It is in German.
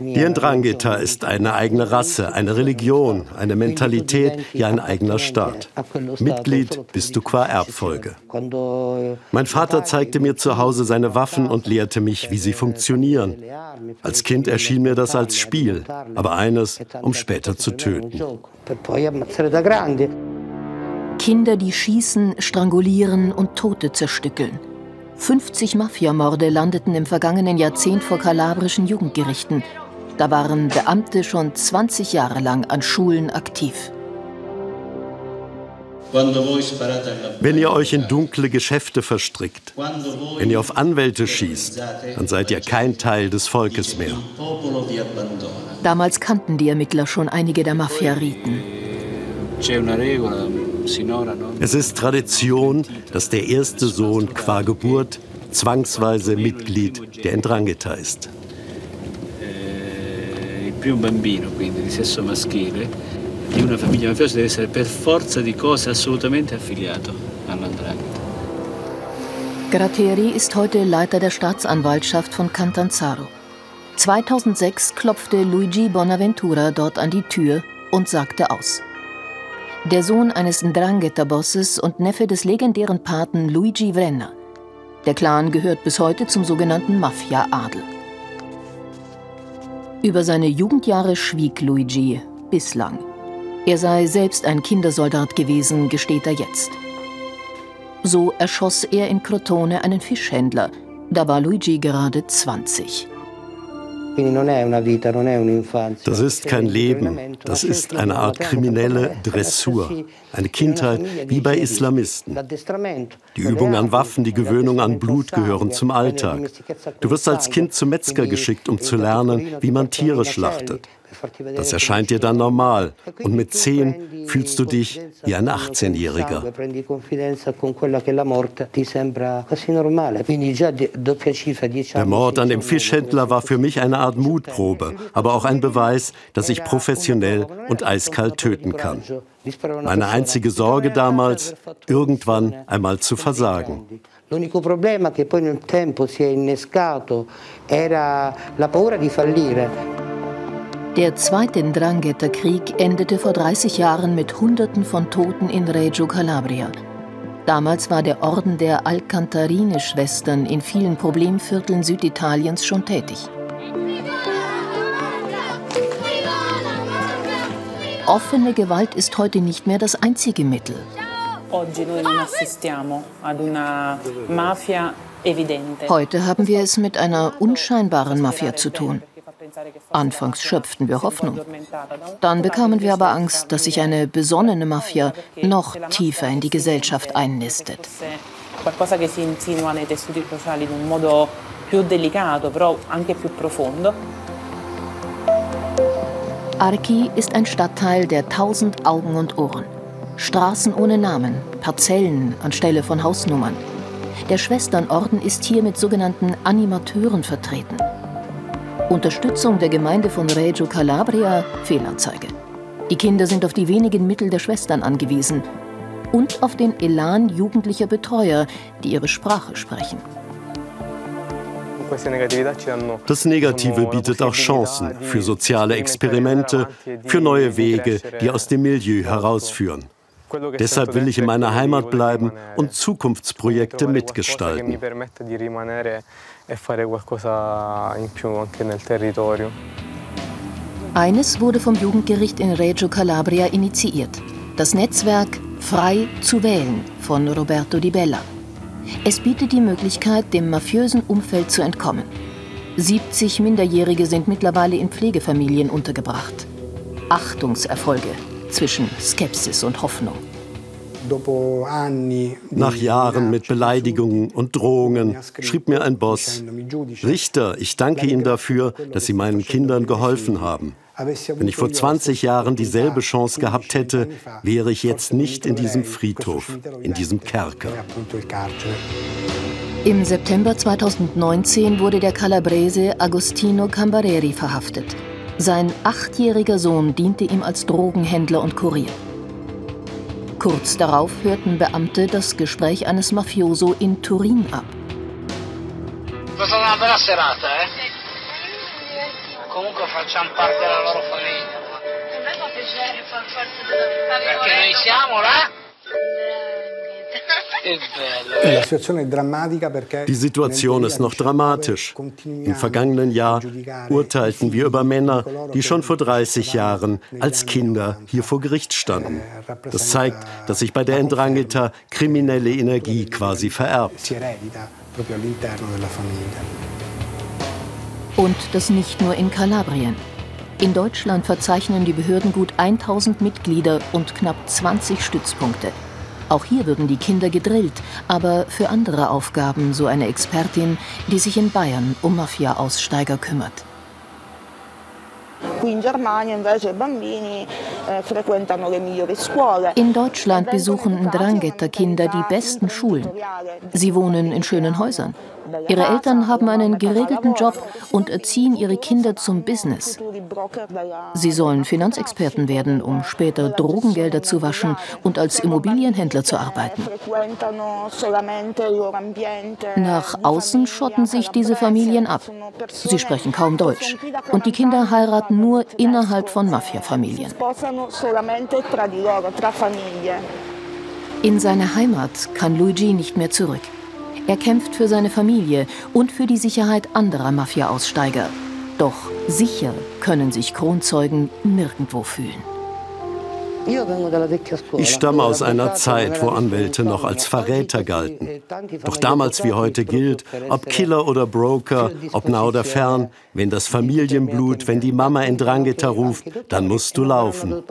Die Ndrangheta ist eine eigene Rasse, eine Religion, eine Mentalität, ja ein eigener Staat. Mitglied bist du qua Erbfolge. Mein Vater zeigte mir zu Hause seine Waffen und lehrte mich, wie sie funktionieren. Als Kind erschien mir das als Spiel, aber eines, um später zu töten. Kinder, die schießen, strangulieren und Tote zerstückeln. 50 Mafiamorde landeten im vergangenen Jahrzehnt vor kalabrischen Jugendgerichten. Da waren Beamte schon 20 Jahre lang an Schulen aktiv. Wenn ihr euch in dunkle Geschäfte verstrickt, wenn ihr auf Anwälte schießt, dann seid ihr kein Teil des Volkes mehr. Damals kannten die Ermittler schon einige der Mafia-Riten. Es ist Tradition, dass der erste Sohn qua Geburt zwangsweise Mitglied der Ndrangheta ist. Il primo bambino, quindi di sesso maschile, di una famiglia mafiosa deve essere per forza di cose assolutamente affiliato all'Andrangheta. Gratteri ist heute Leiter der Staatsanwaltschaft von Cantanzaro. 2006 klopfte Luigi Bonaventura dort an die Tür und sagte aus. Der Sohn eines Ndrangheta-Bosses und Neffe des legendären Paten Luigi Vrenna. Der Clan gehört bis heute zum sogenannten Mafia-Adel. Über seine Jugendjahre schwieg Luigi bislang. Er sei selbst ein Kindersoldat gewesen, gesteht er jetzt. So erschoss er in Crotone einen Fischhändler. Da war Luigi gerade 20. Das ist kein Leben, das ist eine Art kriminelle Dressur, eine Kindheit wie bei Islamisten. Die Übung an Waffen, die Gewöhnung an Blut gehören zum Alltag. Du wirst als Kind zum Metzger geschickt, um zu lernen, wie man Tiere schlachtet. Das erscheint dir dann normal und mit zehn fühlst du dich wie ein 18-Jähriger. Der Mord an dem Fischhändler war für mich eine Art Mutprobe, aber auch ein Beweis, dass ich professionell und eiskalt töten kann. Meine einzige Sorge damals, irgendwann einmal zu versagen. L'unico problema che poi nel tempo si è innescato era la paura di fallire. Der zweite Ndrangheta-Krieg endete vor 30 Jahren mit Hunderten von Toten in Reggio Calabria. Damals war der Orden der Alcantarine-Schwestern in vielen Problemvierteln Süditaliens schon tätig. Offene Gewalt ist heute nicht mehr das einzige Mittel. Heute haben wir es mit einer unscheinbaren Mafia zu tun. Anfangs schöpften wir Hoffnung. Dann bekamen wir aber Angst, dass sich eine besonnene Mafia noch tiefer in die Gesellschaft einnistet. Archi ist ein Stadtteil der tausend Augen und Ohren. Straßen ohne Namen, Parzellen anstelle von Hausnummern. Der Schwesternorden ist hier mit sogenannten Animateuren vertreten. Unterstützung der Gemeinde von Reggio Calabria Fehlanzeige. Die Kinder sind auf die wenigen Mittel der Schwestern angewiesen und auf den Elan jugendlicher Betreuer, die ihre Sprache sprechen. Das Negative bietet auch Chancen für soziale Experimente, für neue Wege, die aus dem Milieu herausführen. Deshalb will ich in meiner Heimat bleiben und Zukunftsprojekte mitgestalten e. Eines wurde vom Jugendgericht in Reggio Calabria initiiert. Das Netzwerk Frei zu wählen von Roberto Di Bella. Es bietet die Möglichkeit, dem mafiösen Umfeld zu entkommen. 70 Minderjährige sind mittlerweile in Pflegefamilien untergebracht. Achtungserfolge zwischen Skepsis und Hoffnung. Nach Jahren mit Beleidigungen und Drohungen schrieb mir ein Boss, Richter, ich danke Ihnen dafür, dass Sie meinen Kindern geholfen haben. Wenn ich vor 20 Jahren dieselbe Chance gehabt hätte, wäre ich jetzt nicht in diesem Friedhof, in diesem Kerker. Im September 2019 wurde der Calabrese Agostino Cambareri verhaftet. Sein achtjähriger Sohn diente ihm als Drogenhändler und Kurier. Kurz darauf hörten Beamte das Gespräch eines Mafioso in Turin ab. Eh? Perché noi siamo là Die Situation ist noch dramatisch. Im vergangenen Jahr urteilten wir über Männer, die schon vor 30 Jahren als Kinder hier vor Gericht standen. Das zeigt, dass sich bei der Ndrangheta kriminelle Energie quasi vererbt. Und das nicht nur in Kalabrien. In Deutschland verzeichnen die Behörden gut 1000 Mitglieder und knapp 20 Stützpunkte. Auch hier würden die Kinder gedrillt, aber für andere Aufgaben, so eine Expertin, die sich in Bayern um Mafia-Aussteiger kümmert. Eh, in Deutschland besuchen Ndrangheta-Kinder die besten Schulen. Sie wohnen in schönen Häusern. Ihre Eltern haben einen geregelten Job und erziehen ihre Kinder zum Business. Sie sollen Finanzexperten werden, um später Drogengelder zu waschen und als Immobilienhändler zu arbeiten. Nach außen schotten sich diese Familien ab. Sie sprechen kaum Deutsch. Und die Kinder heiraten nur innerhalb von Mafia-Familien. In seine Heimat kann Luigi nicht mehr zurück. Er kämpft für seine Familie und für die Sicherheit anderer Mafia-Aussteiger. Doch sicher können sich Kronzeugen nirgendwo fühlen. Ich stamme aus einer Zeit, wo Anwälte noch als Verräter galten. Doch damals wie heute gilt, ob Killer oder Broker, ob nah oder fern, wenn das Familienblut, wenn die Mama in Drangheta ruft, dann musst du laufen.